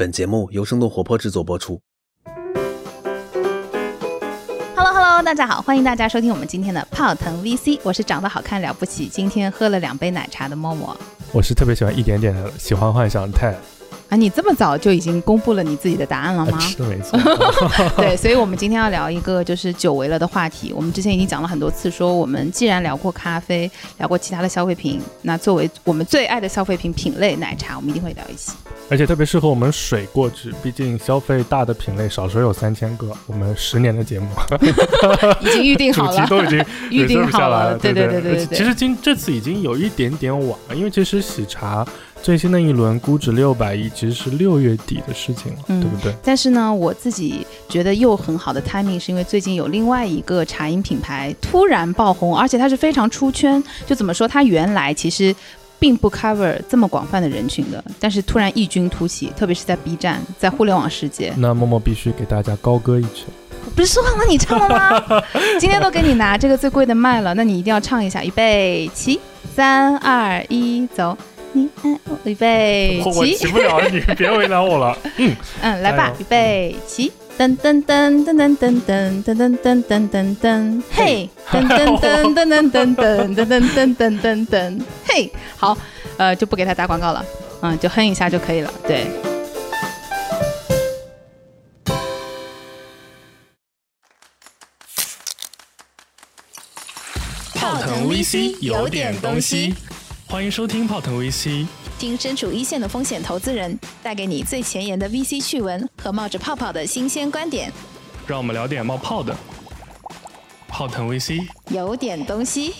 本节目由生动活泼制作播出。Hello Hello，大家好，欢迎大家收听我们今天的泡腾 VC，我是长得好看了不起，今天喝了两杯奶茶的默默。我是特别喜欢一点点的喜欢幻想泰，啊，你这么早就已经公布了你自己的答案了吗？是的没错。对，所以我们今天要聊一个就是久违了的话题。我们之前已经讲了很多次，说我们既然聊过咖啡，聊过其他的消费品，那作为我们最爱的消费品品类奶茶，我们一定会聊一期。而且特别适合我们水过去，毕竟消费大的品类少说有三千个，我们十年的节目已经预定主好了，题 都已经预定好了，对对对对对对。其实今这次已经有一点点晚了，因为其实喜茶最新的一轮估值六百亿，其实是六月底的事情了，嗯对不对？但是呢，我自己觉得又很好的 timing，是因为最近有另外一个茶饮品牌突然爆红，而且它是非常出圈。就怎么说，它原来其实并不 cover 这么广泛的人群的，但是突然异军突起，特别是在 B 站，在互联网世界。那默默必须给大家高歌一曲。不是说好了你唱了吗？今天都给你拿这个最贵的麦了，那你一定要唱一下。预备起，三二一，走。你爱我，预备起我起起。不了，你别为难我了。嗯。嗯，来吧，预备起，噔噔噔噔噔噔噔噔噔噔噔噔噔，嘿，噔噔噔噔噔噔噔噔噔噔噔噔噔，嘿，好，呃，就不给他打广告了，嗯，就哼一下就可以了，对。泡腾 VC 有点东西，欢迎收听泡腾 VC。听身处一线的风险投资人带给你最前沿的 VC 趣闻和冒着泡泡的新鲜观点，让我们聊点冒泡的。泡腾 VC，有点东西。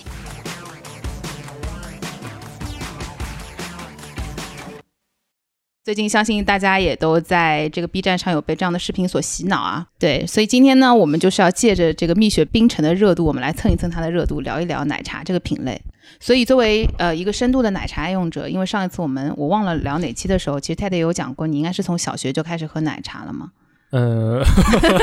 最近相信大家也都在这个 B 站上有被这样的视频所洗脑啊，对，所以今天呢，我们就是要借着这个蜜雪冰城的热度，我们来蹭一蹭它的热度，聊一聊奶茶这个品类。所以作为呃一个深度的奶茶爱用者，因为上一次我们我忘了聊哪期的时候，其实泰德有讲过，你应该是从小学就开始喝奶茶了吗？嗯，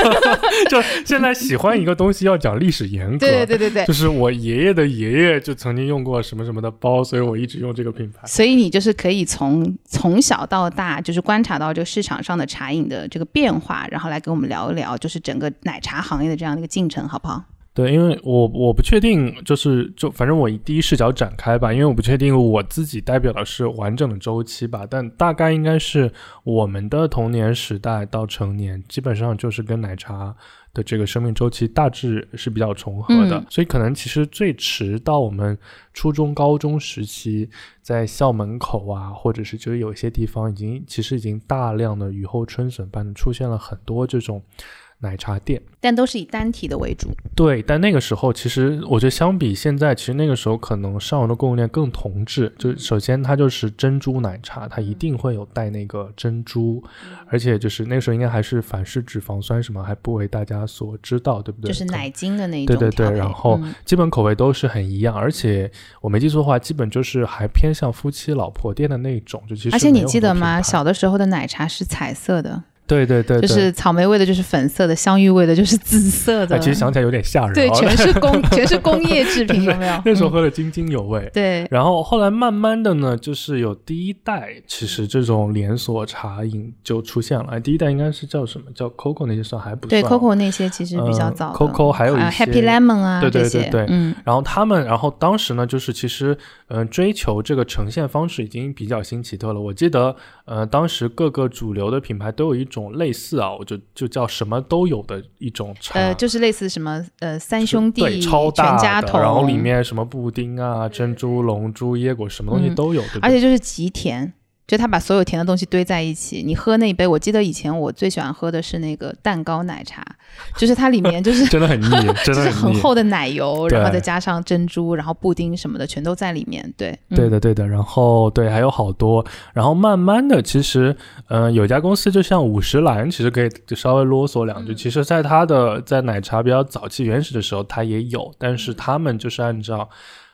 就现在喜欢一个东西要讲历史沿革，对对对对对就。是我爷爷的爷爷就曾经用过什么什么的包，所以我一直用这个品牌。所以你就是可以从从小到大，就是观察到这个市场上的茶饮的这个变化，然后来跟我们聊一聊，就是整个奶茶行业的这样的一个进程，好不好？对，因为我我不确定，就是就反正我以第一视角展开吧，因为我不确定我自己代表的是完整的周期吧，但大概应该是我们的童年时代到成年，基本上就是跟奶茶的这个生命周期大致是比较重合的，嗯。所以可能其实最迟到我们初中、高中时期，在校门口啊，或者是就是有一些地方已经其实已经大量的雨后春笋般的出现了很多这种奶茶店。但都是以单体的为主。对，但那个时候其实我觉得相比现在，其实那个时候可能上游的供应链更同质。就首先它就是珍珠奶茶，它一定会有带那个珍珠，而且就是那个时候应该还是反式脂肪酸什么还不为大家所知道，对不对？就是奶精的那一种对对对然后嗯基本口味都是很一样，而且我没记错的话，基本就是还偏向夫妻老婆店的那种，就其实而且你记得吗？小的时候的奶茶是彩色的，对对对，对就是草莓味的，就是粉色的；香芋味的，就是紫色的。哎其实想起来有点吓人，对，哦全是工 全是工业制品，有没有？那时候嗯喝的津津有味。对，然后后来慢慢的呢，就是有第一代，其实这种连锁茶饮就出现了。哎第一代应该是叫什么？叫 COCO 那些算还不对算。，Coco 那些其实比较嗯早的。Coco 还有一些 Happy Lemon 啊，对对对嗯，然后他们，然后当时呢，就是其实，嗯、追求这个呈现方式已经比较新奇特了。我记得，呃，当时各个主流的品牌都有一种类似啊，我就就叫什么都有的一种茶，呃，就是类似什么呃三兄弟、对超大全家桶，然后里面什么布丁啊、珍珠、龙珠、椰果，什么东西嗯都有，对不对？而且就是极甜，就他把所有甜的东西堆在一起。你喝那一杯，我记得以前我最喜欢喝的是那个蛋糕奶茶，就是它里面就是 真的很腻，真就是的腻。很厚的奶油，然后再加上珍珠，然后布丁什么的全都在里面。对，嗯对的，对的，然后对还有好多，然后慢慢的，其实，嗯、有一家公司就像五十岚，其实可以就稍微啰嗦两句。嗯其实，在它的在奶茶比较早期原始的时候，它也有，但是他们就是按照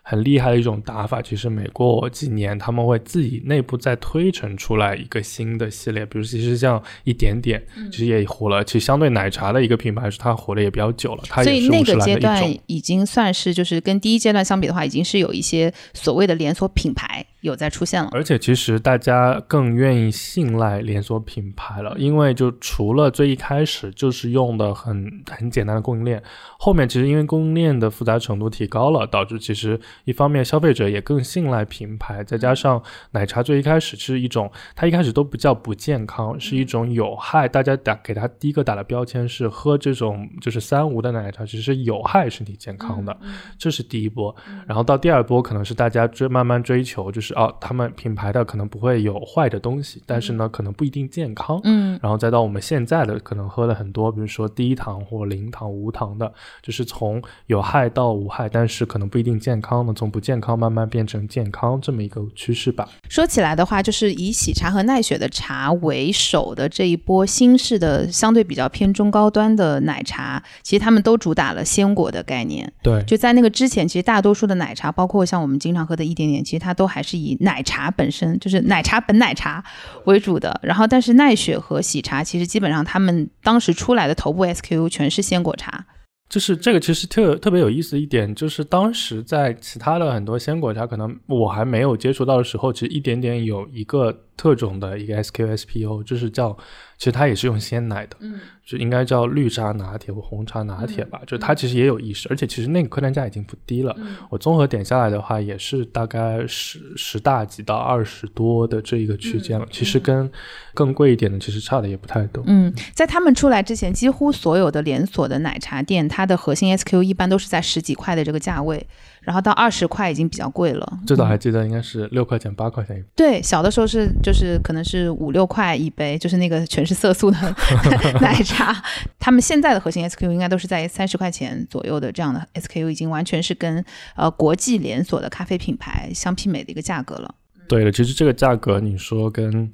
很厉害的一种打法。其实每过几年，他们会自己内部再推陈出来一个新的系列，比如其实像一点点，嗯其实也火了。其实相对奶茶的一个品牌，是它火的也比较久了，它所以那个阶段。已经算是就是跟第一阶段相比的话，已经是有一些所谓的连锁品牌有在出现了。而且其实大家更愿意信赖连锁品牌了，因为就除了最一开始就是用的很很简单的供应链，后面其实因为供应链的复杂程度提高了，导致其实一方面消费者也更信赖品牌，再加上奶茶最一开始是一种，它一开始都不叫不健康，是一种有害，大家打给它第一个打的标签是喝这种就是三无的奶茶，其实是有害身体健康的，这是第一波。然后到第二波可能是大家追慢慢追求，就是哦，他们品牌的可能不会有坏的东西，但是呢可能不一定健康。嗯，然后再到我们现在的可能喝了很多，比如说低糖或零糖、无糖的，就是从有害到无害，但是可能不一定健康的，从不健康慢慢变成健康这么一个趋势吧。说起来的话，就是以喜茶和奈雪的茶为首的这一波新式的相对比较偏中高端的奶茶，其实他们都主打了鲜果的概念。对，就在那个之前，其实大多数的奶茶，包括像我们经常喝的一点点，其实它都还是以以奶茶本身，就是奶茶本奶茶为主的。然后，但是奈雪和喜茶其实基本上他们当时出来的头部 SKU 全是鲜果茶。就是这个其实特特别有意思一点，就是当时在其他的很多鲜果茶，可能我还没有接触到的时候，其实一点点有一个特种的一个 SQU spo，就是叫。其实它也是用鲜奶的，嗯，就应该叫绿茶拿铁或红茶拿铁吧。就它其实也有意识，而且其实那个客单价已经不低了。我综合点下来的话，也是大概十十大几到二十多的这一个区间了。其实跟更贵一点的其实差的也不太多。嗯，在他们出来之前，几乎所有的连锁的奶茶店，它的核心 SKU 一般都是在十几块的这个价位。然后到二十块已经比较贵了，最早还记得应该是六块钱八块钱一杯。对，小的时候是就是可能是五六块一杯，就是那个全是色素的 奶茶。他们现在的核心 SKU 应该都是在三十块钱左右的这样的 SKU，已经完全是跟呃国际连锁的咖啡品牌相媲美的一个价格了。对的，其实这个价格你说跟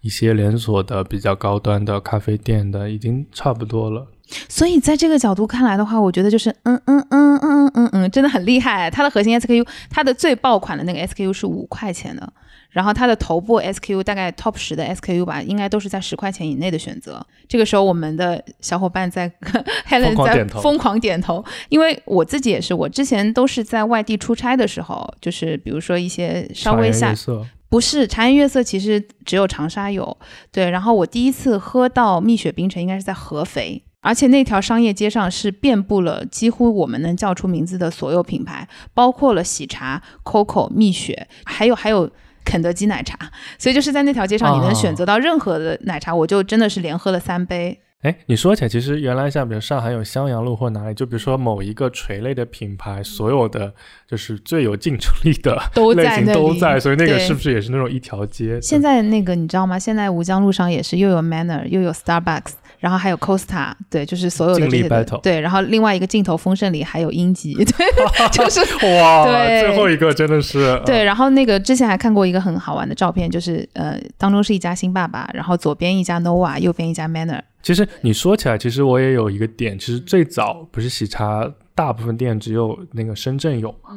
一些连锁的比较高端的咖啡店的已经差不多了。所以在这个角度看来的话，我觉得就是嗯嗯嗯嗯嗯嗯嗯，真的很厉害。它的核心 SKU，它的最爆款的那个 SKU 是五块钱的，然后它的头部 SKU 大概 Top 十的 SKU 吧，应该都是在十块钱以内的选择。这个时候，我们的小伙伴在 Helen 在疯狂点头，因为我自己也是，我之前都是在外地出差的时候，就是比如说一些稍微下。不是茶颜悦色，其实只有长沙有。对，然后我第一次喝到蜜雪冰城，应该是在合肥。而且那条商业街上是遍布了几乎我们能叫出名字的所有品牌，包括了喜茶、COCO、蜜雪，还有还有肯德基奶茶。所以就是在那条街上，你能选择到任何的奶茶，我就真的是连喝了三杯。哎，你说起来，其实原来像比如上海有襄阳路或哪里，就比如说某一个垂类的品牌，所有的就是最有竞争力的 类型都在，所以那个是不是也是那种一条街？现在那个你知道吗？现在吴江路上也是又有 Manner，又有 Starbucks。然后还有 Costa，对，就是所有的这些对，然后另外一个镜头丰盛里还有英吉，对，就是哇，最后一个真的是对。然后那个之前还看过一个很好玩的照片，就是呃，当中是一家新爸爸，然后左边一家 Nova，右边一家 Manner。其实你说起来，其实我也有一个点，其实最早不是喜茶，大部分店只有那个深圳有嘛。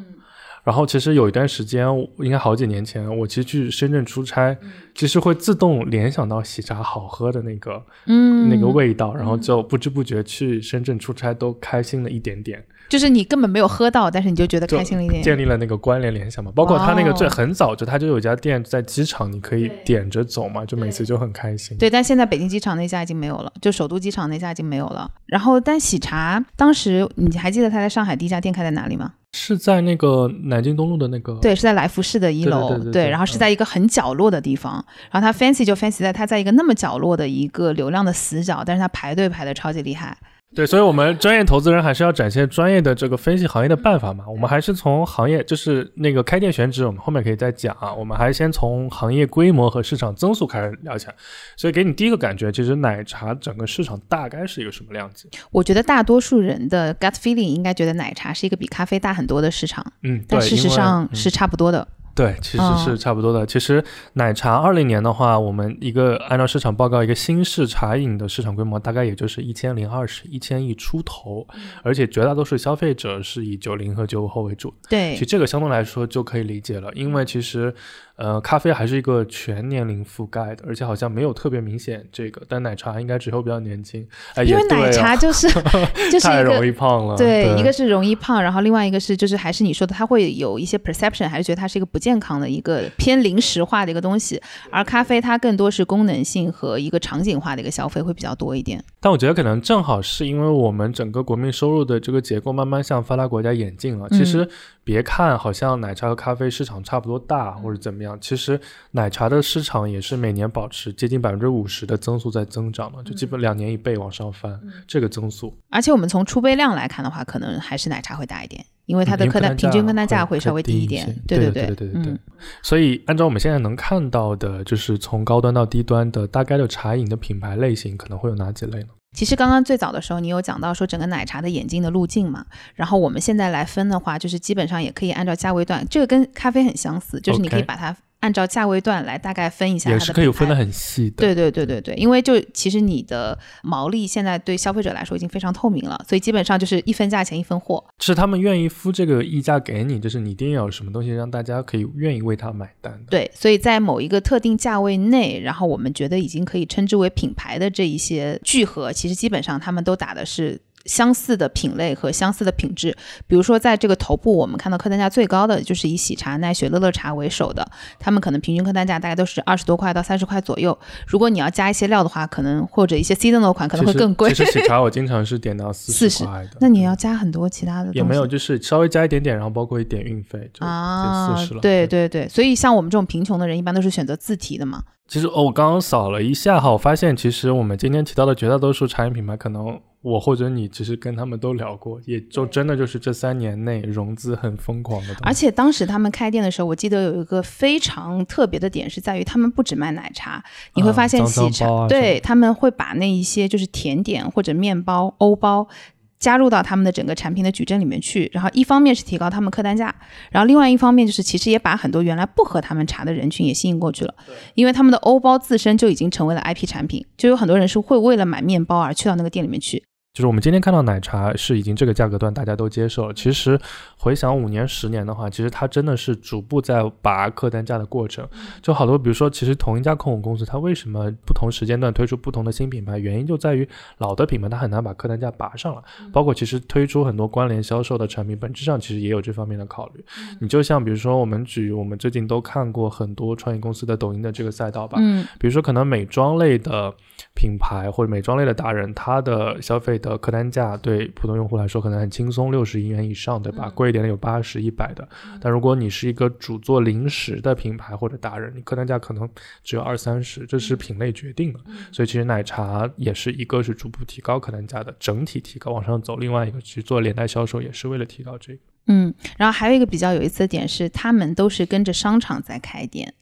然后其实有一段时间，应该好几年前，我其实去深圳出差，其实会自动联想到喜茶好喝的那个，嗯，那个味道，然后就不知不觉去深圳出差都开心了一点点。就是你根本没有喝到，但是你就觉得开心了一点，建立了那个关联联想嘛。包括他那个最很早就他就有家店在机场，你可以点着走嘛，就每次就很开心。对，但现在北京机场那家已经没有了，就首都机场那家已经没有了。然后，但喜茶当时你还记得他在上海第一家店开在哪里吗？是在那个南京东路的那个，对，是在来福士的一楼，对，然后是在一个很角落的地方。然后他 fancy 就 fancy 在他在一个那么角落的一个流量的死角，但是他排队排的超级厉害。对，所以，我们专业投资人还是要展现专业的这个分析行业的办法嘛。我们还是从行业，就是那个开店选址，我们后面可以再讲啊。我们还是先从行业规模和市场增速开始聊起来。所以，给你第一个感觉，其实奶茶整个市场大概是一个什么量级？我觉得大多数人的 gut feeling 应该觉得奶茶是一个比咖啡大很多的市场。嗯，但事实上是差不多的。对，其实是差不多的。其实奶茶二零年的话，我们一个按照市场报告，一个新式茶饮的市场规模大概也就是一千零二十一千亿出头，而且绝大多数消费者是以九零和九五后为主。对，其实这个相对来说就可以理解了，因为其实。呃，咖啡还是一个全年龄覆盖的，而且好像没有特别明显这个，但奶茶应该只有比较年轻。哎，因为奶茶就是 就是太容易胖了。对，一个是容易胖，然后另外一个是就是还是你说的，它会有一些 perception，还是觉得它是一个不健康的一个偏零食化的一个东西，而咖啡它更多是功能性和一个场景化的一个消费会比较多一点。但我觉得可能正好是因为我们整个国民收入的这个结构慢慢向发达国家演进了。其实别看好像奶茶和咖啡市场差不多大或者怎么样，其实奶茶的市场也是每年保持接近百分之五十的增速在增长嘛，就基本两年一倍往上翻这个增速。而且我们从出杯量来看的话，可能还是奶茶会大一点。因为它的客单平均客单价会稍微低一点，对对对对对对。所以按照我们现在能看到的，就是从高端到低端的大概的茶饮的品牌类型，可能会有哪几类呢？其实刚刚最早的时候，你有讲到说整个奶茶的演进的路径嘛，然后我们现在来分的话，就是基本上也可以按照价位段，这个跟咖啡很相似，就是你可以把它。按照价位段来大概分一下，也是可以分得很细的。对对对对对，因为就其实你的毛利现在对消费者来说已经非常透明了，所以基本上就是一分价钱一分货。是他们愿意付这个溢价给你，就是你一定要有什么东西让大家可以愿意为他买单的。对，所以在某一个特定价位内，然后我们觉得已经可以称之为品牌的这一些聚合，其实基本上他们都打的是。相似的品类和相似的品质，比如说在这个头部，我们看到客单价最高的就是以喜茶、奈雪、乐乐茶为首的，他们可能平均客单价大概都是二十多块到三十块左右。如果你要加一些料的话，可能或者一些 seasonal 款可能会更贵。其实喜茶我经常是点到四十 块的，那你要加很多其他的。也没有，就是稍微加一点点，然后包括一点运费，就四十了。对对对，所以像我们这种贫穷的人，一般都是选择自提的嘛。其实哦，我刚刚扫了一下哈，我发现其实我们今天提到的绝大多数茶饮品牌，可能我或者你其实跟他们都聊过，也就真的就是这三年内融资很疯狂的。而且当时他们开店的时候，我记得有一个非常特别的点是在于，他们不只卖奶茶，你会发现喜茶对他们会把那一些就是甜点或者面包、欧包。加入到他们的整个产品的矩阵里面去，然后一方面是提高他们客单价，然后另外一方面就是其实也把很多原来不喝他们茶的人群也吸引过去了，因为他们的欧包自身就已经成为了 IP 产品，就有很多人是会为了买面包而去到那个店里面去。就是我们今天看到奶茶是已经这个价格段大家都接受了。其实回想五年、十年的话，其实它真的是逐步在拔客单价的过程。就好多，比如说，其实同一家控股公司，它为什么不同时间段推出不同的新品牌？原因就在于老的品牌它很难把客单价拔上了。包括其实推出很多关联销售的产品，本质上其实也有这方面的考虑。你就像比如说，我们举我们最近都看过很多创业公司的抖音的这个赛道吧。嗯。比如说，可能美妆类的品牌或者美妆类的达人，他的消费。的客单价对普通用户来说可能很轻松，六十亿元以上，对吧？贵一点的有八十、一百的。但如果你是一个主做零食的品牌或者达人，你客单价可能只有二三十，这是品类决定的。所以其实奶茶也是一个是逐步提高客单价的，整体提高往上走。另外一个去做连带销售也是为了提高这个。嗯，然后还有一个比较有意思的点是，他们都是跟着商场在开店。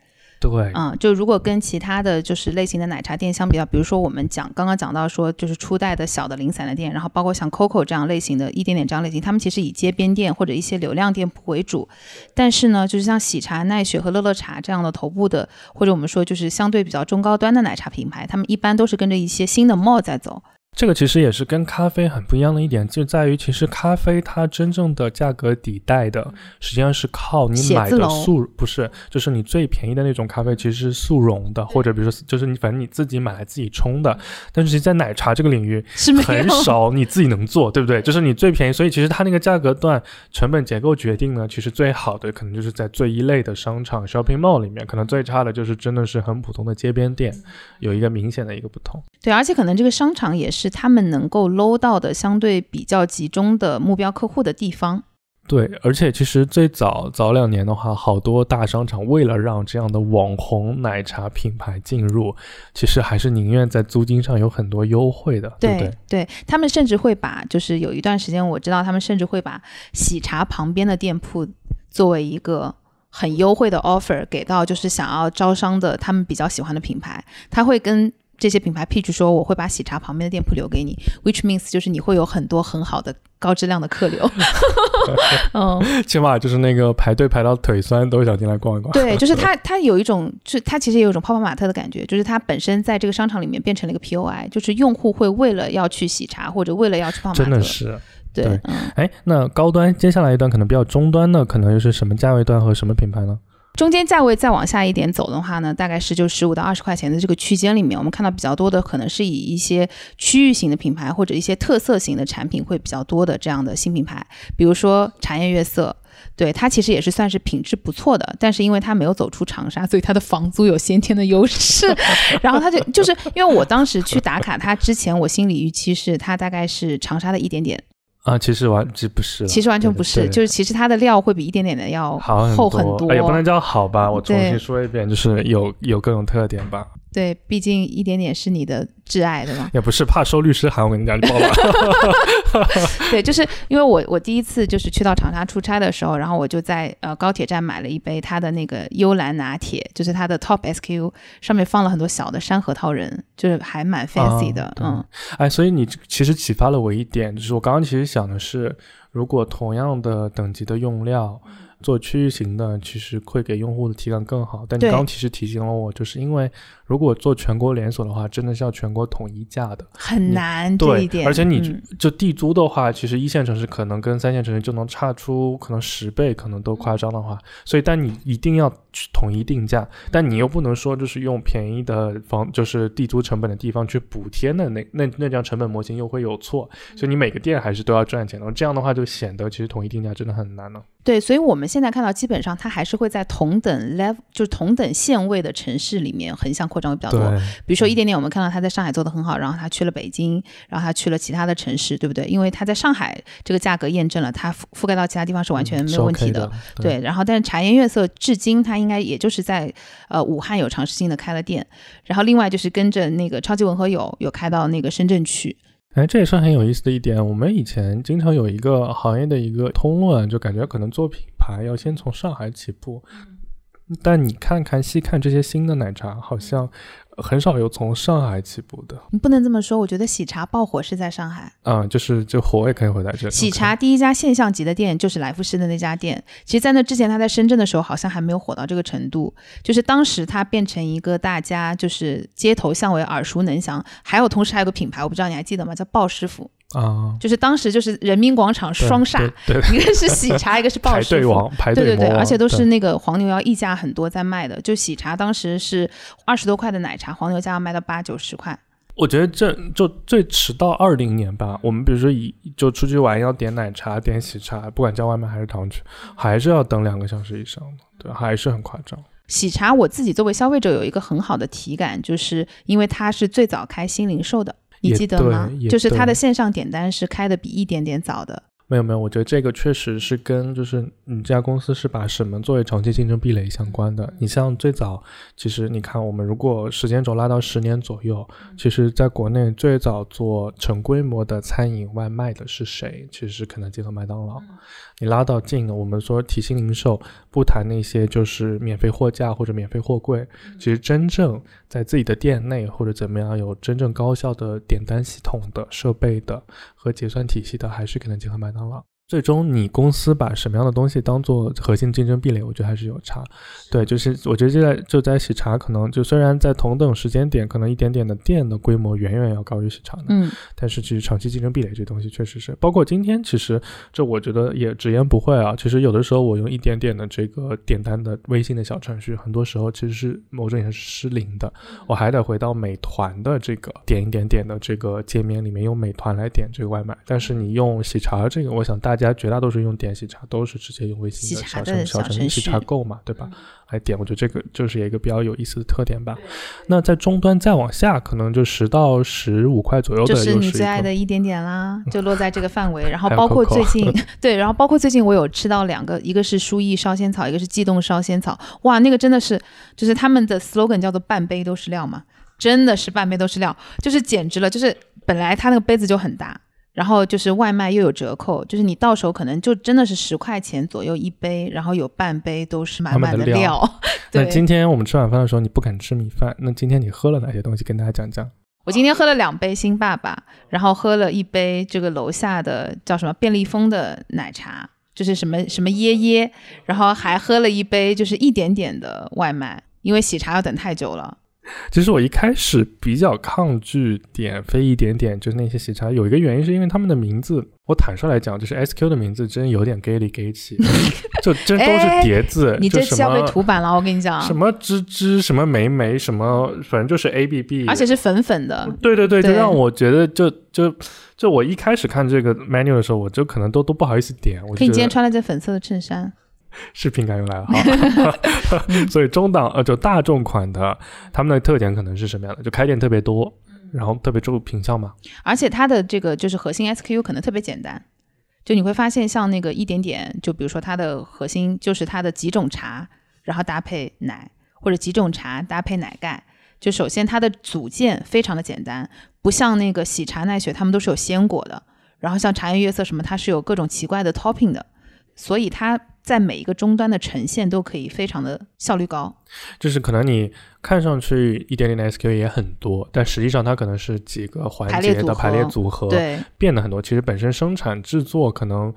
对，嗯，就如果跟其他的就是类型的奶茶店相比较，比如说我们讲刚刚讲到说，就是初代的小的零散的店，然后包括像 COCO 这样类型的一点点这样类型，他们其实以街边店或者一些流量店铺为主。但是呢，就是像喜茶、奈雪和乐乐茶这样的头部的，或者我们说就是相对比较中高端的奶茶品牌，他们一般都是跟着一些新的 mall 在走。这个其实也是跟咖啡很不一样的一点，就在于其实咖啡它真正的价格底带的，实际上是靠你买的速，不是，就是你最便宜的那种咖啡其实是速溶的，或者比如说就是你反正你自己买来自己冲的。但是其实，在奶茶这个领域很少你自己能做，对不对？就是你最便宜，所以其实它那个价格段成本结构决定呢，其实最好的可能就是在最一类的商场 shopping mall 里面，可能最差的就是真的是很普通的街边店，有一个明显的一个不同。对，而且可能这个商场也是。是他们能够搂到的相对比较集中的目标客户的地方。对，而且其实最早早两年的话，好多大商场为了让这样的网红奶茶品牌进入，其实还是宁愿在租金上有很多优惠的，对不对？对他们甚至会把，就是有一段时间我知道，他们甚至会把喜茶旁边的店铺作为一个很优惠的 offer 给到，就是想要招商的他们比较喜欢的品牌，他会跟。这些品牌 pitch 说我会把喜茶旁边的店铺留给你，which means 就是你会有很多很好的高质量的客流。嗯，起码就是那个排队排到腿酸都想进来逛一逛。对，就是它它有一种，就它其实也有一种泡泡玛特的感觉，就是它本身在这个商场里面变成了一个 POI，就是用户会为了要去喜茶或者为了要去泡泡玛特，真的是对。哎，那高端接下来一段可能比较中端的，可能又是什么价位段和什么品牌呢？中间价位再往下一点走的话呢，大概是就十五到二十块钱的这个区间里面，我们看到比较多的可能是以一些区域型的品牌或者一些特色型的产品会比较多的这样的新品牌，比如说茶颜悦色。对它其实也是算是品质不错的，但是因为它没有走出长沙，所以它的房租有先天的优势。然后它就就是因为我当时去打卡它之前，我心理预期是它大概是长沙的一点点啊，其实完其实不是，其实完全不是，就是其实它的料会比一点点的要厚很多，也不能叫好吧，我重新说一遍，就是有有各种特点吧。对，毕竟一点点是你的挚爱，对吗？也不是怕收律师函，我跟你讲，你报了。对，就是因为我我第一次就是去到长沙出差的时候，然后我就在呃高铁站买了一杯他的那个幽兰拿铁，就是他的 Top SQ，上面放了很多小的山核桃仁，就是还蛮 fancy 的，嗯。哎，所以你其实启发了我一点，就是我刚刚其实想的是，如果同样的等级的用料。做区域型的，其实会给用户的体感更好。但你刚其实提醒了我，就是因为如果做全国连锁的话，真的是要全国统一价的，很难。对，而且你就地租的话，其实一线城市可能跟三线城市就能差出可能十倍，可能都夸张的话。所以，但你一定要去统一定价，但你又不能说就是用便宜的房，就是地租成本的地方去补贴那那那那张成本模型又会有错。所以你每个店还是都要赚钱的。这样的话就显得其实统一定价真的很难了。对，所以我们现在看到，基本上它还是会在同等 level，就是同等线位的城市里面横向扩张会比较多。比如说一点点，我们看到他在上海做的很好，然后他去了北京，然后他去了其他的城市，对不对？因为他在上海这个价格验证了它覆覆盖到其他地方是完全没有问题的。对，然后但是茶颜悦色至今它应该也就是在呃武汉有尝试性的开了店，然后另外就是跟着那个超级文和友有开到那个深圳去。哎，这也是很有意思的一点。我们以前经常有一个行业的一个通论，就感觉可能做品牌要先从上海起步。但你看看细看这些新的奶茶，好像。很少有从上海起步的，你不能这么说。我觉得喜茶爆火是在上海，嗯，就是就火也可以火在这里。喜茶第一家现象级的店就是来福士的那家店，其实，在那之前他在深圳的时候，好像还没有火到这个程度。就是当时它变成一个大家就是街头巷尾耳熟能详，还有同时还有个品牌，我不知道你还记得吗？叫鲍师傅。啊，就是当时就是人民广场双煞，一个是喜茶，一个是鲍师傅，排队对对对，而且都是那个黄牛要溢价很多在卖的。就喜茶当时是二十多块的奶茶，黄牛价要卖到八九十块。我觉得这就最迟到二零年吧。我们比如说以就出去玩要点奶茶点喜茶，不管叫外卖还是堂食，还是要等两个小时以上的，对，还是很夸张。喜茶我自己作为消费者有一个很好的体感，就是因为它是最早开新零售的。你记得吗？就是它的线上点单是开的比一点点早的。没有没有，我觉得这个确实是跟就是你这家公司是把什么作为长期竞争壁垒相关的。你像最早，其实你看我们如果时间轴拉到十年左右，其实在国内最早做成规模的餐饮外卖的是谁？其实是肯德基和麦当劳。你拉到近，我们说提薪零售，不谈那些就是免费货架或者免费货柜，其实真正在自己的店内或者怎么样有真正高效的点单系统的设备的和结算体系的，还是肯德基和麦当劳。最终，你公司把什么样的东西当做核心竞争壁垒，我觉得还是有差。对，就是我觉得就在就在喜茶，可能就虽然在同等时间点，可能一点点的店的规模远远要高于喜茶的，嗯，但是其实长期竞争壁垒这东西确实是，包括今天，其实这我觉得也直言不讳啊。其实有的时候我用一点点的这个点单的微信的小程序，很多时候其实是某种意义上是失灵的，我还得回到美团的这个点一点点的这个界面里面用美团来点这个外卖。但是你用喜茶这个，我想大家。家绝大多数用点喜茶都是直接用微信的小程小程序喜茶购嘛，对吧？来点，我觉得这个就是一个比较有意思的特点吧。那在终端再往下，可能就十到十五块左右的，就是你最爱的一点点啦，就落在这个范围。然后 包括最近，对，然后包括最近我有吃到两个，一个是书意烧仙草，一个是悸动烧仙草。哇，那个真的是，就是他们的 slogan 叫做半杯都是料嘛，真的是半杯都是料，就是简直了，就是本来它那个杯子就很大。然后就是外卖又有折扣，就是你到手可能就真的是十块钱左右一杯，然后有半杯都是满满的料。那今天我们吃晚饭的时候，你不敢吃米饭，那今天你喝了哪些东西？跟大家讲讲。我今天喝了两杯新爸爸，然后喝了一杯这个楼下的叫什么便利蜂的奶茶，就是什么什么椰椰，然后还喝了一杯就是一点点的外卖，因为喜茶要等太久了。其 实我一开始比较抗拒点飞一点点，就是那些喜茶，有一个原因是因为他们的名字，我坦率来讲，就是 SQ 的名字真有点 gay 里 gay 气，就真都是叠字。你这期要被涂版了，我跟你讲。什么芝芝，什么梅梅，什么反正就是 A B B，而且是粉粉的。对对对，就让我觉得，就就就我一开始看这个 menu 的时候，我就可能都都不好意思点。我可以今天穿了件粉色的衬衫。视频感又来了哈，所以中档呃就大众款的，他们的特点可能是什么样的？就开店特别多，然后特别注重品相嘛。而且它的这个就是核心 SKU 可能特别简单，就你会发现像那个一点点，就比如说它的核心就是它的几种茶，然后搭配奶，或者几种茶搭配奶盖。就首先它的组件非常的简单，不像那个喜茶奈雪，他们都是有鲜果的。然后像茶颜悦色什么，它是有各种奇怪的 topping 的。所以它在每一个终端的呈现都可以非常的效率高，就是可能你看上去一点点的 SKU 也很多，但实际上它可能是几个环节的排列组合，对，变得很多。其实本身生产制作可能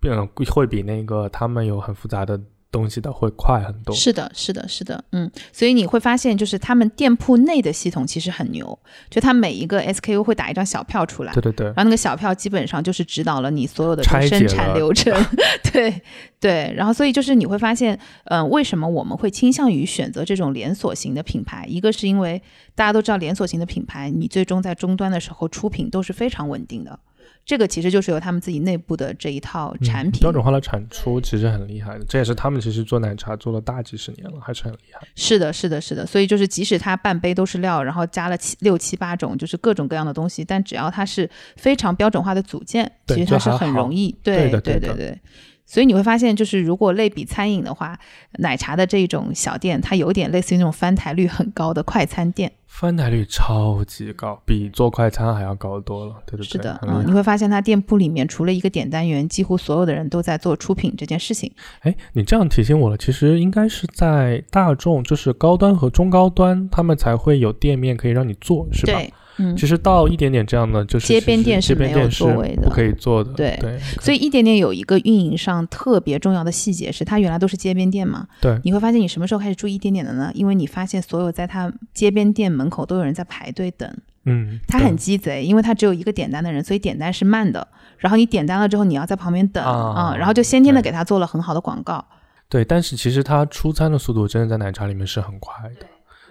变会比那个他们有很复杂的。东西的会快很多，是的，是的，是的，嗯，所以你会发现，就是他们店铺内的系统其实很牛，就它每一个 SKU 会打一张小票出来，对对对，然后那个小票基本上就是指导了你所有的生产流程，对对，然后所以就是你会发现，嗯，为什么我们会倾向于选择这种连锁型的品牌？一个是因为大家都知道连锁型的品牌，你最终在终端的时候出品都是非常稳定的。这个其实就是由他们自己内部的这一套产品标准化的产出，其实很厉害的。这也是他们其实做奶茶做了大几十年了，还是很厉害。是的，是的，是的。所以就是即使它半杯都是料，然后加了七六七八种，就是各种各样的东西，但只要它是非常标准化的组件，其实它是很容易。对对对对。所以你会发现，就是如果类比餐饮的话，奶茶的这种小店，它有点类似于那种翻台率很高的快餐店。翻台率超级高，比做快餐还要高多了。对对对，是的，嗯，你会发现它店铺里面除了一个点单员，几乎所有的人都在做出品这件事情。哎，你这样提醒我了，其实应该是在大众，就是高端和中高端，他们才会有店面可以让你做，是吧？对。嗯，其实到一点点这样的就是街边店是没有座位的，不可以做的。对对，所以一点点有一个运营上特别重要的细节是，它原来都是街边店嘛。对，你会发现你什么时候开始注意一点点的呢？因为你发现所有在它街边店门口都有人在排队等。嗯，他很鸡贼，因为他只有一个点单的人，所以点单是慢的。然后你点单了之后，你要在旁边等啊，然后就先天的给他做了很好的广告。对，但是其实他出餐的速度真的在奶茶里面是很快的。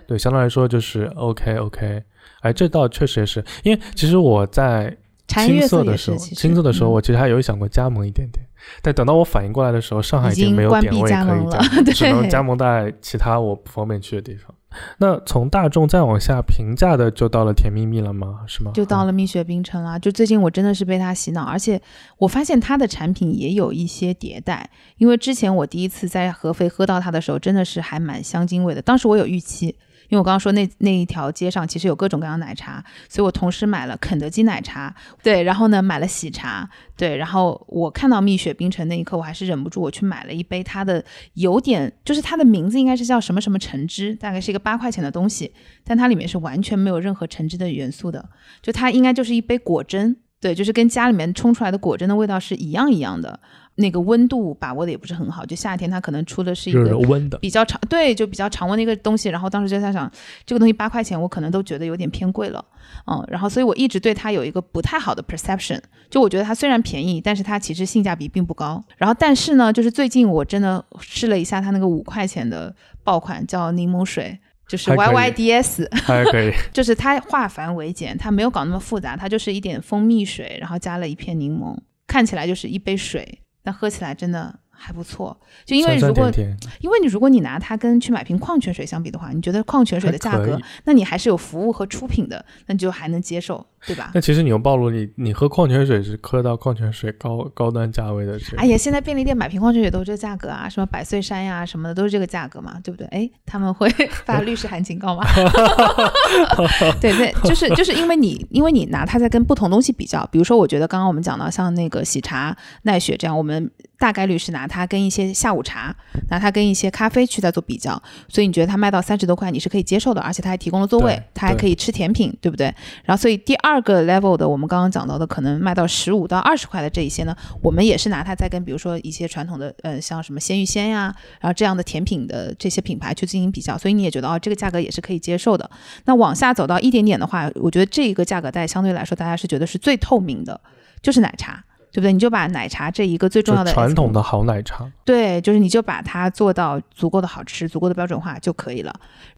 对，相对来说就是 OK OK。哎，这倒确实也是，因为其实我在青涩的时候，青涩的时候，我其实还有想过加盟一点点，但等到我反应过来的时候，上海已经没有点位可以加盟，只能加盟在其他我不方便去的地方。那从大众再往下评价的，就到了甜蜜蜜了吗？是吗？就到了蜜雪冰城了。就最近我真的是被它洗脑，而且我发现它的产品也有一些迭代，因为之前我第一次在合肥喝到它的时候，真的是还蛮香精味的，当时我有预期。因为我刚刚说那那一条街上其实有各种各样奶茶，所以我同时买了肯德基奶茶，对，然后呢买了喜茶，对，然后我看到蜜雪冰城那一刻，我还是忍不住我去买了一杯它的有点，就是它的名字应该是叫什么什么橙汁，大概是一个八块钱的东西，但它里面是完全没有任何橙汁的元素的，就它应该就是一杯果汁，对，就是跟家里面冲出来的果汁的味道是一样一样的。那个温度把握的也不是很好，就夏天它可能出的是一个比较长，对，就比较常温的一个东西。然后当时就在想，这个东西八块钱，我可能都觉得有点偏贵了，嗯。然后所以我一直对它有一个不太好的 perception，就我觉得它虽然便宜，但是它其实性价比并不高。然后但是呢，就是最近我真的试了一下它那个五块钱的爆款，叫柠檬水，就是 Y Y D S，还可以，就是它化繁为简，它没有搞那么复杂，它就是一点蜂蜜水，然后加了一片柠檬，看起来就是一杯水。但喝起来真的还不错，就因为如果因为你如果你拿它跟去买瓶矿泉水相比的话，你觉得矿泉水的价格，那你还是有服务和出品的，那你就还能接受。对吧？那其实你又暴露你，你喝矿泉水是喝到矿泉水高高端价位的。哎呀，现在便利店买瓶矿泉水都是这价格啊，什么百岁山呀什么的都是这个价格嘛，对不对？哎，他们会 发律师函警告吗？对 对，就是就是因为你因为你拿它在跟不同东西比较，比如说我觉得刚刚我们讲到像那个喜茶、奈雪这样，我们大概率是拿它跟一些下午茶，拿它跟一些咖啡去在做比较，所以你觉得它卖到三十多块你是可以接受的，而且它还提供了座位，它还可以吃甜品，对不对？然后所以第二。二个 level 的，我们刚刚讲到的，可能卖到十五到二十块的这一些呢，我们也是拿它在跟比如说一些传统的呃像什么鲜芋仙呀，然后这样的甜品的这些品牌去进行比较，所以你也觉得哦这个价格也是可以接受的。那往下走到一点点的话，我觉得这一个价格带相对来说大家是觉得是最透明的，就是奶茶。对不对？你就把奶茶这一个最重要的传统的好奶茶，对，就是你就把它做到足够的好吃、足够的标准化就可以了。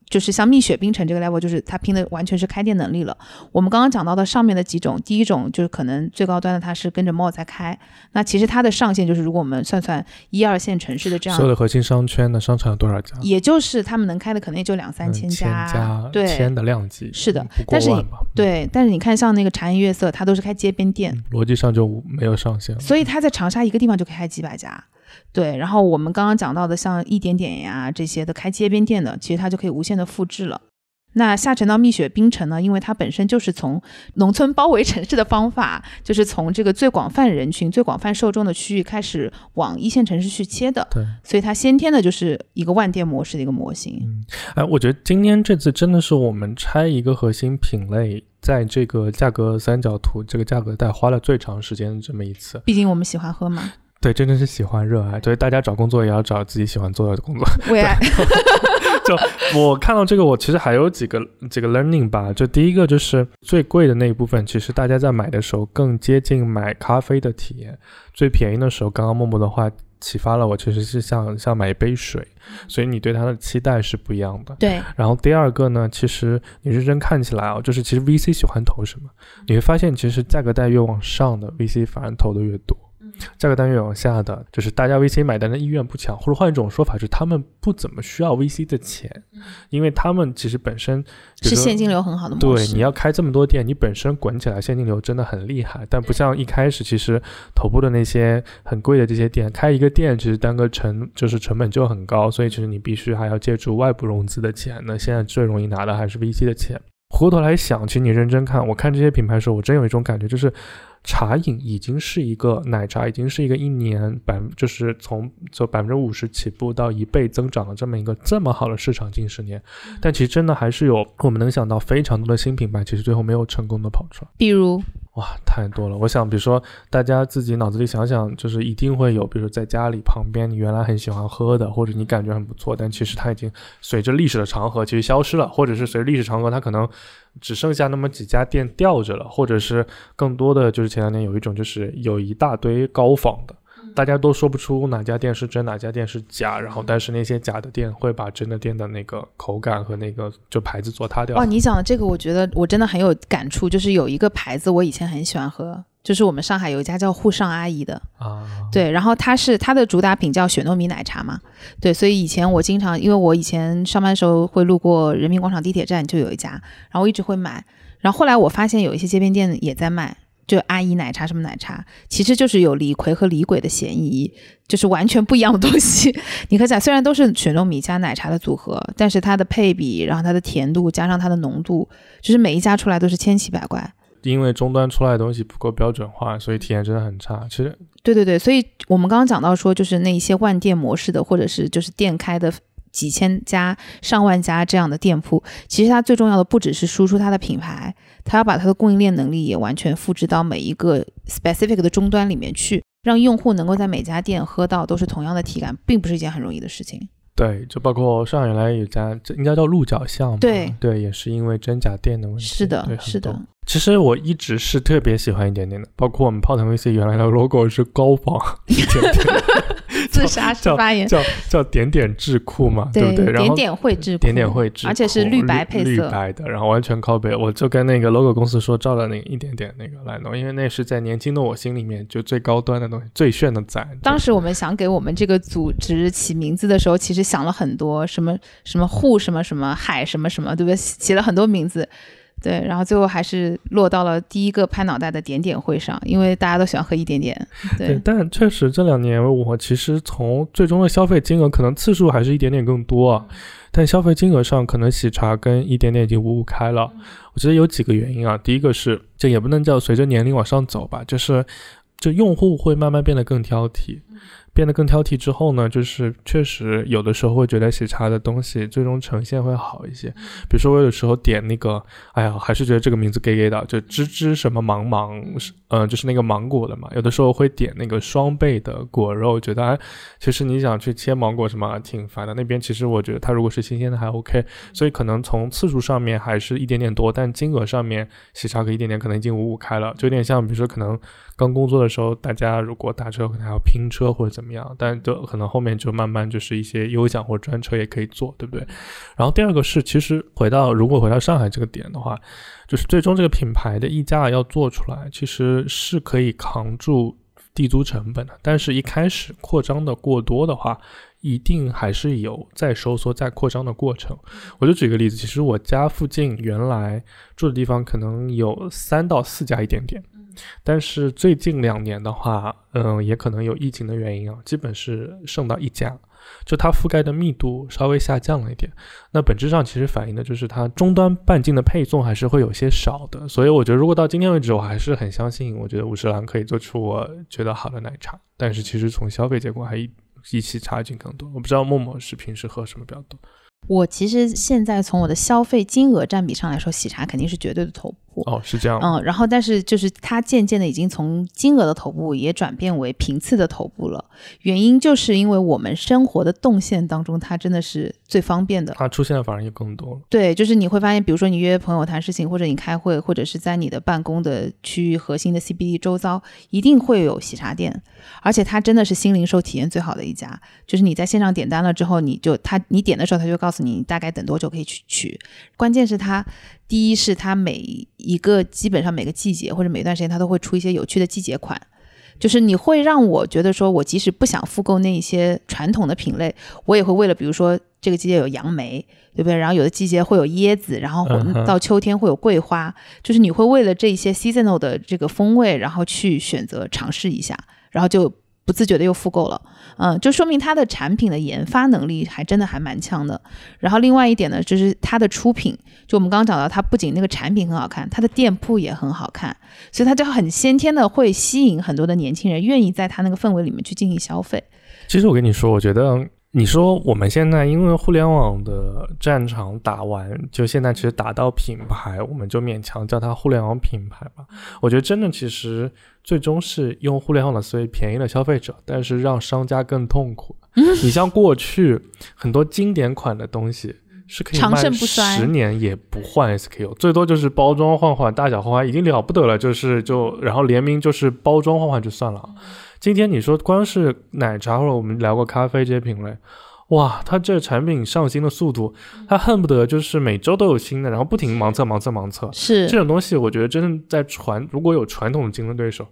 就是像蜜雪冰城这个 level，就是它拼的完全是开店能力了。我们刚刚讲到的上面的几种，第一种就是可能最高端的，它是跟着 mall 在开。那其实它的上限就是，如果我们算算一二线城市的这样，所有的核心商圈的商场有多少家？也就是他们能开的可能也就两三千家，对，千的量级是的。但是对，但是你看像那个茶颜悦色，它都是开街边店，逻辑上就没有上限。所以它在长沙一个地方就可以开几百家。对，然后我们刚刚讲到的像一点点呀这些的开街边店的，其实它就可以无限的复制了。那下沉到蜜雪冰城呢？因为它本身就是从农村包围城市的方法，就是从这个最广泛人群、最广泛受众的区域开始往一线城市去切的。对，所以它先天的就是一个万店模式的一个模型。嗯，哎，我觉得今天这次真的是我们拆一个核心品类，在这个价格三角图这个价格带花了最长时间的这么一次。毕竟我们喜欢喝嘛。对，真的是喜欢热爱，所以大家找工作也要找自己喜欢做的工作。为爱。就我看到这个，我其实还有几个几个 learning 吧。就第一个就是最贵的那一部分，其实大家在买的时候更接近买咖啡的体验。最便宜的时候，刚刚默默的话启发了我，其实是像像买一杯水，所以你对它的期待是不一样的。对。然后第二个呢，其实你认真看起来啊，就是其实 VC 喜欢投什么，你会发现其实价格带越往上的 VC 反而投的越多。价格单元往下的，就是大家 VC 买单的意愿不强，或者换一种说法，是他们不怎么需要 VC 的钱，因为他们其实本身是现金流很好的模式。对，你要开这么多店，你本身滚起来现金流真的很厉害，但不像一开始，其实头部的那些很贵的这些店，开一个店其实单个成就是成本就很高，所以其实你必须还要借助外部融资的钱。那现在最容易拿的还是 VC 的钱。回过头来想，其实你认真看，我看这些品牌的时候，我真有一种感觉，就是。茶饮已经是一个奶茶，已经是一个一年百就是从就百分之五十起步到一倍增长的这么一个这么好的市场近十年，但其实真的还是有我们能想到非常多的新品牌，其实最后没有成功的跑出来。比如哇，太多了。我想，比如说大家自己脑子里想想，就是一定会有，比如说在家里旁边你原来很喜欢喝的，或者你感觉很不错，但其实它已经随着历史的长河其实消失了，或者是随着历史长河它可能。只剩下那么几家店吊着了，或者是更多的就是前两年有一种就是有一大堆高仿的，大家都说不出哪家店是真，哪家店是假，然后但是那些假的店会把真的店的那个口感和那个就牌子做塌掉。哦，你讲的这个我觉得我真的很有感触，就是有一个牌子我以前很喜欢喝。就是我们上海有一家叫沪上阿姨的啊，对，然后它是它的主打品叫雪糯米奶茶嘛，对，所以以前我经常，因为我以前上班时候会路过人民广场地铁站就有一家，然后我一直会买，然后后来我发现有一些街边店也在卖，就阿姨奶茶什么奶茶，其实就是有李逵和李鬼的嫌疑，就是完全不一样的东西。你可以讲，虽然都是雪糯米加奶茶的组合，但是它的配比，然后它的甜度加上它的浓度，就是每一家出来都是千奇百怪。因为终端出来的东西不够标准化，所以体验真的很差。其实，对对对，所以我们刚刚讲到说，就是那一些万店模式的，或者是就是店开的几千家、上万家这样的店铺，其实它最重要的不只是输出它的品牌，它要把它的供应链能力也完全复制到每一个 specific 的终端里面去，让用户能够在每家店喝到都是同样的体感，并不是一件很容易的事情。对，就包括上海原来有家，这应该叫鹿角巷嘛？对对，也是因为真假店的问题。是的，是的。其实我一直是特别喜欢一点点的，包括我们泡腾 VC 原来的 logo 是高仿一点点，自杀式发言，叫叫点点智库嘛，对不对？然后点点绘智库，点点绘智，而且是绿白配色，绿白的，然后完全 copy。我就跟那个 logo 公司说，照了那一点点那个来弄，因为那是在年轻的我心里面就最高端的东西，最炫的仔。当时我们想给我们这个组织起名字的时候，其实想了很多，什么什么户什么什么海什么什么，对不对？起了很多名字。对，然后最后还是落到了第一个拍脑袋的点点会上，因为大家都喜欢喝一点点。对，但确实这两年我其实从最终的消费金额，可能次数还是一点点更多，但消费金额上可能喜茶跟一点点已经五五开了。我觉得有几个原因啊，第一个是这也不能叫随着年龄往上走吧，就是就用户会慢慢变得更挑剔。变得更挑剔之后呢，就是确实有的时候会觉得喜茶的东西最终呈现会好一些。比如说我有时候点那个，哎呀，还是觉得这个名字 gay gay 的，就芝芝什么芒芒，嗯，就是那个芒果的嘛。有的时候会点那个双倍的果肉，觉得哎，其实你想去切芒果什么挺烦的。那边其实我觉得它如果是新鲜的还 OK，所以可能从次数上面还是一点点多，但金额上面喜茶可一点点可能已经五五开了，就有点像比如说可能。刚工作的时候，大家如果打车可能还要拼车或者怎么样，但就可能后面就慢慢就是一些优享或专车也可以坐，对不对？然后第二个是，其实回到如果回到上海这个点的话，就是最终这个品牌的溢价要做出来，其实是可以扛住地租成本的。但是，一开始扩张的过多的话，一定还是有再收缩、再扩张的过程。我就举个例子，其实我家附近原来住的地方可能有三到四家一点点。但是最近两年的话，嗯，也可能有疫情的原因啊，基本是剩到一家，就它覆盖的密度稍微下降了一点。那本质上其实反映的就是它终端半径的配送还是会有些少的。所以我觉得，如果到今天为止，我还是很相信，我觉得五十岚可以做出我觉得好的奶茶。但是其实从消费结果还一一起差距更多。我不知道默默是平时喝什么比较多。我其实现在从我的消费金额占比上来说，喜茶肯定是绝对的头部。哦，是这样。嗯，然后但是就是它渐渐的已经从金额的头部也转变为频次的头部了。原因就是因为我们生活的动线当中，它真的是最方便的。它出现的反而也更多。对，就是你会发现，比如说你约朋友谈事情，或者你开会，或者是在你的办公的区域核心的 CBD 周遭，一定会有喜茶店，而且它真的是新零售体验最好的一家。就是你在线上点单了之后，你就他你点的时候，他就告诉你大概等多久可以去取。关键是它。第一是它每一个基本上每个季节或者每一段时间它都会出一些有趣的季节款，就是你会让我觉得说，我即使不想复购那一些传统的品类，我也会为了比如说这个季节有杨梅，对不对？然后有的季节会有椰子，然后到秋天会有桂花，就是你会为了这一些 seasonal 的这个风味，然后去选择尝试一下，然后就。不自觉的又复购了，嗯，就说明它的产品的研发能力还真的还蛮强的。然后另外一点呢，就是它的出品，就我们刚刚讲到，它不仅那个产品很好看，它的店铺也很好看，所以它就很先天的会吸引很多的年轻人愿意在它那个氛围里面去进行消费。其实我跟你说，我觉得。你说我们现在因为互联网的战场打完，就现在其实打到品牌，我们就勉强叫它互联网品牌吧。我觉得真的其实最终是用互联网的思维便宜了消费者，但是让商家更痛苦。你像过去很多经典款的东西是可以卖十年也不换 SKU，最多就是包装换换、大小换换，已经了不得了。就是就然后联名就是包装换换就算了。今天你说光是奶茶或者我们聊过咖啡这些品类，哇，它这产品上新的速度，它恨不得就是每周都有新的，然后不停盲测盲测盲测。是这种东西，我觉得真的在传，如果有传统的竞争对手，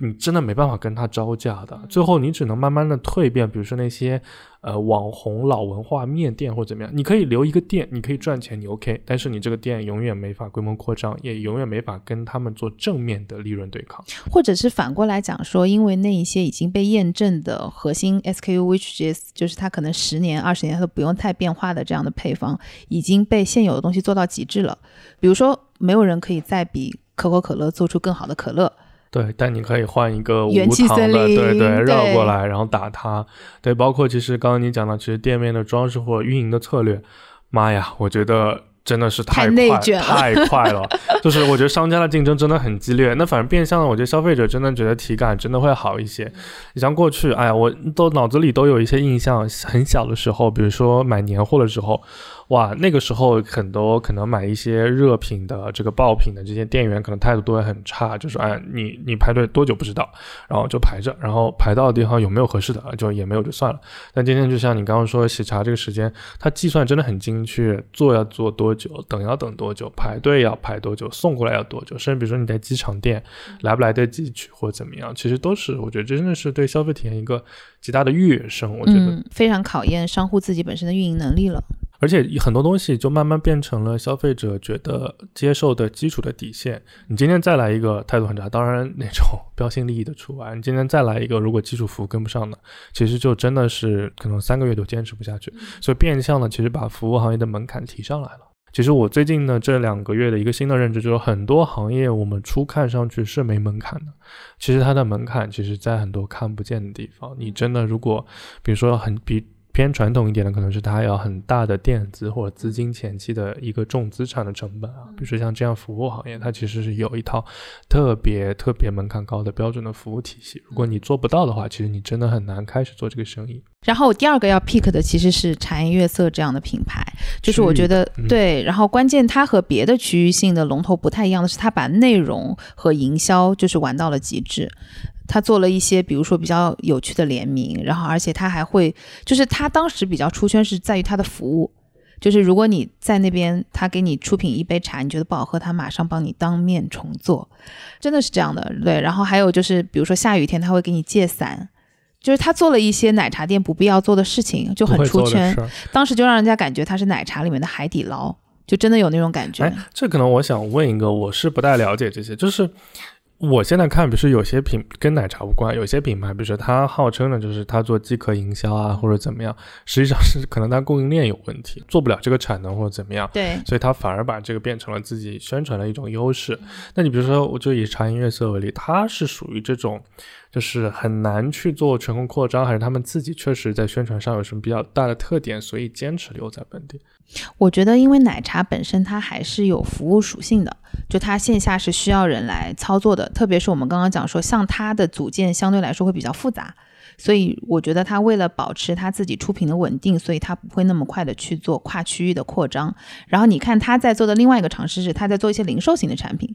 你真的没办法跟他招架的，最后你只能慢慢的蜕变，比如说那些。呃，网红老文化面店或者怎么样，你可以留一个店，你可以赚钱，你 OK，但是你这个店永远没法规模扩张，也永远没法跟他们做正面的利润对抗。或者是反过来讲说，因为那一些已经被验证的核心 SKU，which is 就是它可能十年、二十年它都不用太变化的这样的配方，已经被现有的东西做到极致了。比如说，没有人可以再比可口可乐做出更好的可乐。对，但你可以换一个无糖的，对对，绕过来，然后打它。对，包括其实刚刚你讲到，其实店面的装饰或运营的策略，妈呀，我觉得真的是太快，太快了。就是我觉得商家的竞争真的很激烈。那反正变相的，我觉得消费者真的觉得体感真的会好一些。你像过去，哎呀，我都脑子里都有一些印象，很小的时候，比如说买年货的时候。哇，那个时候很多可能买一些热品的这个爆品的这些店员，可能态度都会很差，就是哎，你你排队多久不知道，然后就排着，然后排到的地方有没有合适的，就也没有就算了。但今天就像你刚刚说喜茶这个时间，它计算真的很精确，做要做多久，等要等多久，排队要排多久，送过来要多久，甚至比如说你在机场店来不来得及取或怎么样，其实都是我觉得真的是对消费体验一个极大的跃升，我觉得非常考验商户自己本身的运营能力了。而且很多东西就慢慢变成了消费者觉得接受的基础的底线。你今天再来一个态度很差，当然那种标新立异的除外。你今天再来一个，如果基础服务跟不上的，其实就真的是可能三个月都坚持不下去。所以变相的其实把服务行业的门槛提上来了。其实我最近呢这两个月的一个新的认知就是，很多行业我们初看上去是没门槛的，其实它的门槛其实在很多看不见的地方。你真的如果，比如说很比。偏传统一点的，可能是它要很大的垫资或者资金前期的一个重资产的成本啊。比如说像这样服务行业，它其实是有一套特别特别门槛高的标准的服务体系。如果你做不到的话，其实你真的很难开始做这个生意。然后我第二个要 pick 的其实是茶颜悦色这样的品牌，就是我觉得对。然后关键它和别的区域性的龙头不太一样的是，它把内容和营销就是玩到了极致。他做了一些，比如说比较有趣的联名，然后而且他还会，就是他当时比较出圈是在于他的服务，就是如果你在那边，他给你出品一杯茶，你觉得不好喝，他马上帮你当面重做，真的是这样的，对。然后还有就是，比如说下雨天他会给你借伞，就是他做了一些奶茶店不必要做的事情，就很出圈，当时就让人家感觉他是奶茶里面的海底捞，就真的有那种感觉。哎，这可能我想问一个，我是不太了解这些，就是。我现在看，比如说有些品跟奶茶无关，有些品牌，比如说它号称呢，就是它做饥渴营销啊，或者怎么样，实际上是可能它供应链有问题，做不了这个产能或者怎么样。对，所以它反而把这个变成了自己宣传的一种优势。那你比如说，我就以茶颜悦色为例，它是属于这种。就是很难去做全国扩张，还是他们自己确实在宣传上有什么比较大的特点，所以坚持留在本地。我觉得，因为奶茶本身它还是有服务属性的，就它线下是需要人来操作的，特别是我们刚刚讲说，像它的组件相对来说会比较复杂，所以我觉得它为了保持它自己出品的稳定，所以它不会那么快的去做跨区域的扩张。然后你看它在做的另外一个尝试是，它在做一些零售型的产品。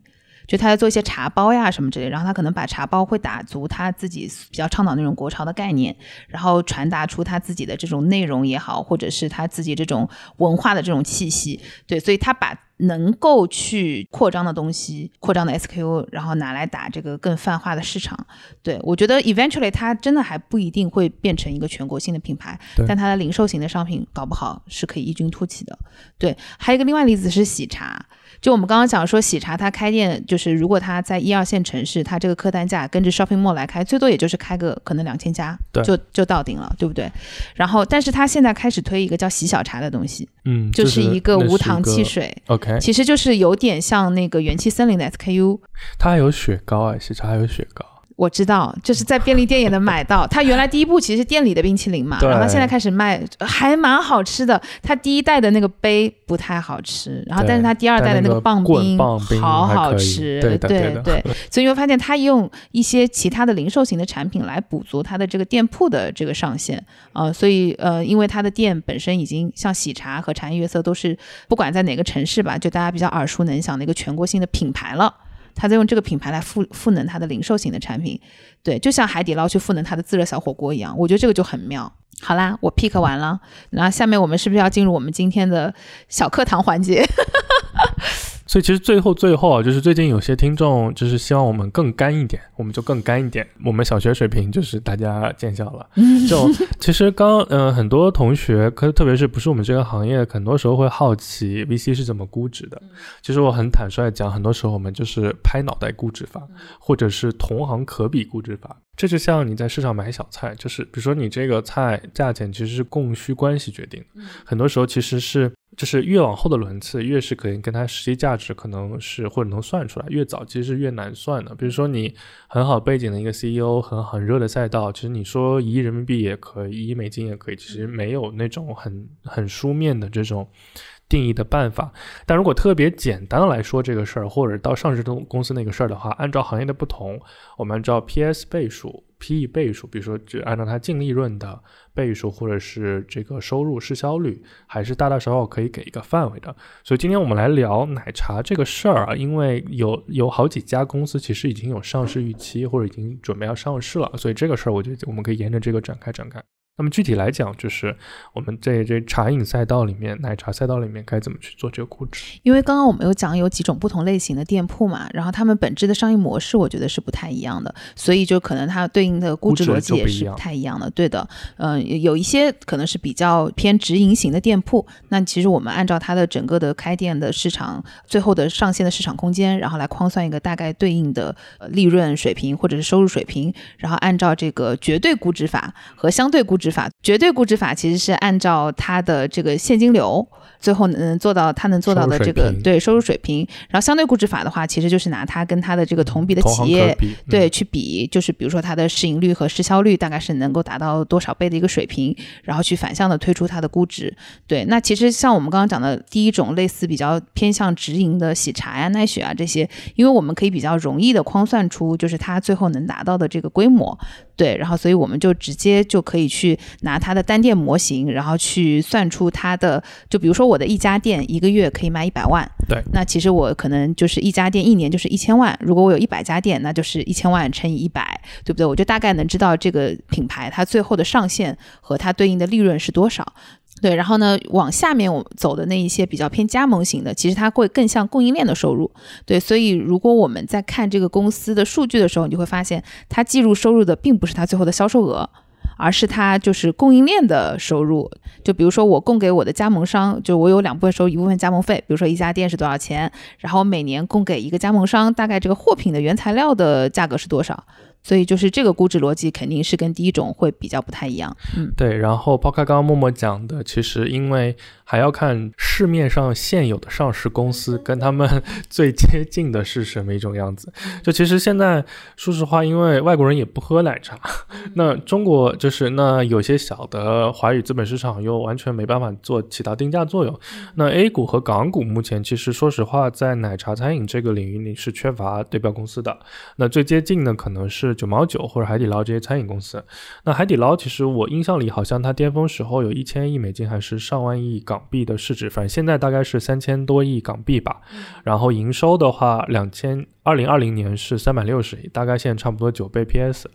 就他在做一些茶包呀什么之类，然后他可能把茶包会打足他自己比较倡导那种国潮的概念，然后传达出他自己的这种内容也好，或者是他自己这种文化的这种气息。对，所以他把能够去扩张的东西，扩张的 SKU，然后拿来打这个更泛化的市场。对我觉得 eventually 它真的还不一定会变成一个全国性的品牌，但它的零售型的商品搞不好是可以异军突起的。对，还有一个另外例子是喜茶。就我们刚刚讲说，喜茶它开店，就是如果它在一二线城市，它这个客单价跟着 shopping mall 来开，最多也就是开个可能两千家，就就到顶了，对不对？然后，但是它现在开始推一个叫喜小茶的东西，嗯，就是一个无糖汽水，OK，其实就是有点像那个元气森林的 SKU，它还有雪糕哎，喜茶还有雪糕。我知道，就是在便利店也能买到。它原来第一步其实是店里的冰淇淋嘛，然后现在开始卖，还蛮好吃的。它第一代的那个杯不太好吃，然后但是它第二代的那个棒冰好好吃，对对对。所以你会发现，它用一些其他的零售型的产品来补足它的这个店铺的这个上限啊。所以呃，因为它的店本身已经像喜茶和茶颜悦色都是不管在哪个城市吧，就大家比较耳熟能详的一个全国性的品牌了。他在用这个品牌来赋赋能他的零售型的产品，对，就像海底捞去赋能他的自热小火锅一样，我觉得这个就很妙。好啦，我 pick 完了，那下面我们是不是要进入我们今天的小课堂环节？所以其实最后最后啊，就是最近有些听众就是希望我们更干一点，我们就更干一点。我们小学水平就是大家见笑了。就其实刚嗯很多同学，可特别是不是我们这个行业，很多时候会好奇 VC 是怎么估值的。其实我很坦率讲，很多时候我们就是拍脑袋估值法，或者是同行可比估值法。这就像你在市场买小菜，就是比如说你这个菜价钱其实是供需关系决定，很多时候其实是就是越往后的轮次，越是可以跟它实际价值可能是或者能算出来，越早其实是越难算的。比如说你很好背景的一个 CEO，很很热的赛道，其实你说一亿人民币也可以，一亿美金也可以，其实没有那种很很书面的这种。定义的办法，但如果特别简单的来说这个事儿，或者到上市公公司那个事儿的话，按照行业的不同，我们按照 P/S 倍数、P/E 倍数，比如说只按照它净利润的倍数，或者是这个收入市销率，还是大大小小可以给一个范围的。所以今天我们来聊奶茶这个事儿啊，因为有有好几家公司其实已经有上市预期，或者已经准备要上市了，所以这个事儿我觉得我们可以沿着这个展开展开。那么具体来讲，就是我们在这茶饮赛道里面、奶茶赛道里面该怎么去做这个估值？因为刚刚我们有讲有几种不同类型的店铺嘛，然后他们本质的商业模式，我觉得是不太一样的，所以就可能它对应的估值逻辑也是不太一样的。对的，嗯，有一些可能是比较偏直营型的店铺，那其实我们按照它的整个的开店的市场最后的上线的市场空间，然后来框算一个大概对应的利润水平或者是收入水平，然后按照这个绝对估值法和相对估值。值法。绝对估值法其实是按照它的这个现金流。最后能做到它能做到的这个对收入水平，然后相对估值法的话，其实就是拿它跟它的这个同比的企业对去比，就是比如说它的市盈率和市销率大概是能够达到多少倍的一个水平，然后去反向的推出它的估值。对，那其实像我们刚刚讲的第一种类似比较偏向直营的喜茶呀、奈雪啊这些，因为我们可以比较容易的框算出就是它最后能达到的这个规模。对，然后所以我们就直接就可以去拿它的单店模型，然后去算出它的，就比如说我的一家店一个月可以卖一百万，对，那其实我可能就是一家店一年就是一千万，如果我有一百家店，那就是一千万乘以一百，对不对？我就大概能知道这个品牌它最后的上限和它对应的利润是多少。对，然后呢，往下面我走的那一些比较偏加盟型的，其实它会更像供应链的收入。对，所以如果我们在看这个公司的数据的时候，你就会发现，它计入收入的并不是它最后的销售额，而是它就是供应链的收入。就比如说我供给我的加盟商，就我有两部分收一部分加盟费，比如说一家店是多少钱，然后每年供给一个加盟商，大概这个货品的原材料的价格是多少。所以就是这个估值逻辑肯定是跟第一种会比较不太一样，嗯，对。然后抛开刚刚默默讲的，其实因为还要看市面上现有的上市公司跟他们 最接近的是什么一种样子。就其实现在说实话，因为外国人也不喝奶茶，那中国就是那有些小的华语资本市场又完全没办法做起到定价作用。那 A 股和港股目前其实说实话，在奶茶餐饮这个领域里是缺乏对标公司的。那最接近的可能是。九毛九或者海底捞这些餐饮公司，那海底捞其实我印象里好像它巅峰时候有一千亿美金还是上万亿港币的市值，反正现在大概是三千多亿港币吧。然后营收的话，两千二零二零年是三百六十亿，大概现在差不多九倍 PS。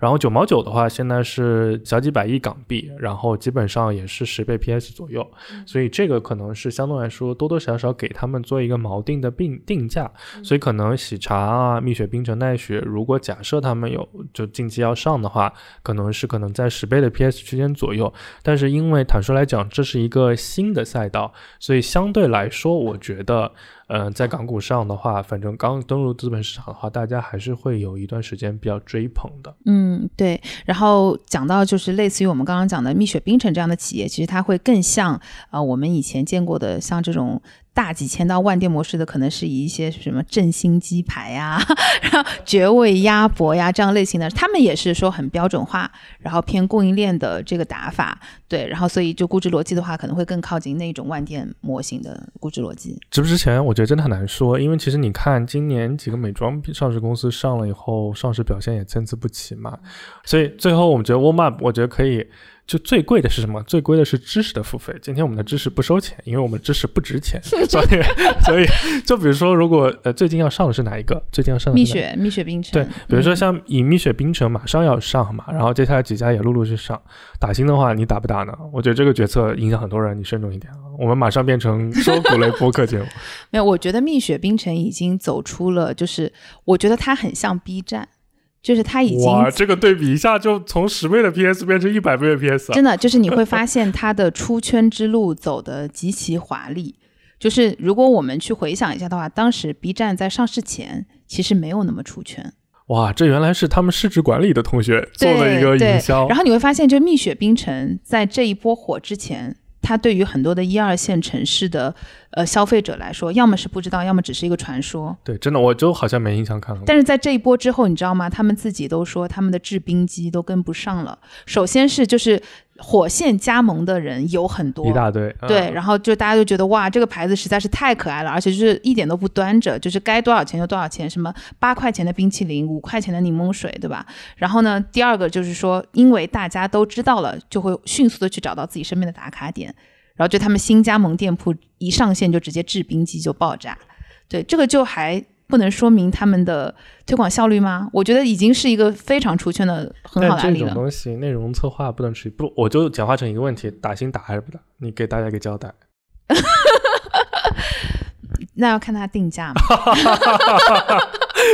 然后九毛九的话，现在是小几百亿港币，然后基本上也是十倍 PS 左右，所以这个可能是相对来说多多少少给他们做一个锚定的定定价，所以可能喜茶啊、蜜雪冰城、奈雪，如果假设他们有就近期要上的话，可能是可能在十倍的 PS 区间左右，但是因为坦率来讲，这是一个新的赛道，所以相对来说，我觉得。嗯，在港股上的话，反正刚登陆资本市场的话，大家还是会有一段时间比较追捧的。嗯，对。然后讲到就是类似于我们刚刚讲的蜜雪冰城这样的企业，其实它会更像啊我们以前见过的像这种。大几千到万店模式的，可能是以一些什么振兴鸡排呀、然后绝味鸭脖呀这样类型的，他们也是说很标准化，然后偏供应链的这个打法，对，然后所以就估值逻辑的话，可能会更靠近那种万店模型的估值逻辑。值不值钱？我觉得真的很难说，因为其实你看今年几个美妆上市公司上了以后，上市表现也参差不齐嘛，所以最后我们觉得 Walmart，我觉得可以。就最贵的是什么？最贵的是知识的付费。今天我们的知识不收钱，因为我们知识不值钱，所以所以就比如说，如果呃最近要上的是哪一个？最近要上的蜜雪蜜雪冰城。对，比如说像以蜜雪冰城马上要上嘛，然后接下来几家也陆陆续上。打新的话，你打不打呢？我觉得这个决策影响很多人，你慎重一点啊。我们马上变成收股类播客节目。没有，我觉得蜜雪冰城已经走出了，就是我觉得它很像 B 站。就是它已经哇，这个对比一下就从十倍的 PS 变成一百倍的 PS，真的就是你会发现它的出圈之路走得极其华丽。就是如果我们去回想一下的话，当时 B 站在上市前其实没有那么出圈。哇，这原来是他们市值管理的同学做了一个营销。然后你会发现，就蜜雪冰城在这一波火之前。它对于很多的一二线城市的呃消费者来说，要么是不知道，要么只是一个传说。对，真的，我就好像没印象看了。但是在这一波之后，你知道吗？他们自己都说他们的制冰机都跟不上了。首先是就是。火线加盟的人有很多，一大堆，对，然后就大家就觉得哇，这个牌子实在是太可爱了，而且就是一点都不端着，就是该多少钱就多少钱，什么八块钱的冰淇淋，五块钱的柠檬水，对吧？然后呢，第二个就是说，因为大家都知道了，就会迅速的去找到自己身边的打卡点，然后就他们新加盟店铺一上线就直接制冰机就爆炸，对，这个就还。不能说明他们的推广效率吗？我觉得已经是一个非常出圈的很好的案例了。这种东西，内容策划不能持续不，我就简化成一个问题：打新打还是不打？你给大家一个交代。那要看他定价嘛。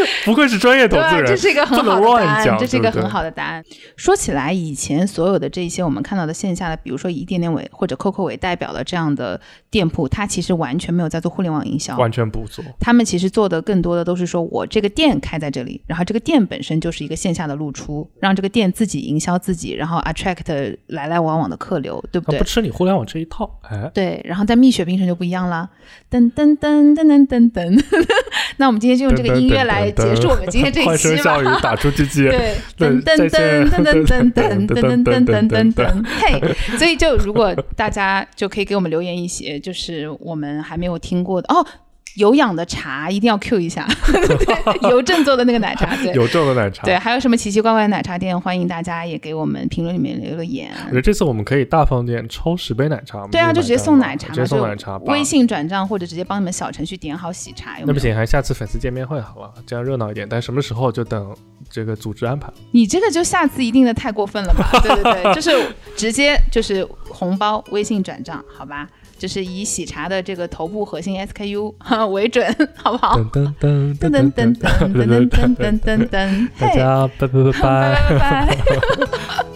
不愧是专业投资，人，这是一个很好的答案，这是一个很好的答案。说起来，以前所有的这些我们看到的线下的，比如说以点点为或者 COCO 为代表的这样的店铺，它其实完全没有在做互联网营销，完全不做。他们其实做的更多的都是说我这个店开在这里，然后这个店本身就是一个线下的露出，让这个店自己营销自己，然后 attract 来来往往的客流，对不对不？吃你互联网这一套，哎，对，然后在蜜雪冰城就不一样啦，噔噔噔噔噔噔噔。那我们今天就用这个音乐来结束我们今天这一欢期声笑语吧。打出鸡鸡。对，噔噔噔 噔噔噔噔噔噔噔噔噔，嘿，所以就如果大家就可以给我们留言一些，就是我们还没有听过的哦。有氧的茶一定要 Q 一下，对邮政做的那个奶茶，对邮政的奶茶。对，还有什么奇奇怪怪的奶茶店，欢迎大家也给我们评论里面留个言。我觉得这次我们可以大方点，抽十杯奶茶。对啊，就直接送奶茶嘛，直接送奶茶。微信转账或者直接帮你们小程序点好喜茶，有有那不行，还下次粉丝见面会好了，这样热闹一点。但什么时候就等这个组织安排。你这个就下次一定的太过分了吧？对对对，就是直接就是红包微信转账，好吧？就是以喜茶的这个头部核心 SKU 为准，好不好？噔噔噔噔噔噔噔噔噔噔噔噔，大家拜拜拜拜拜。拜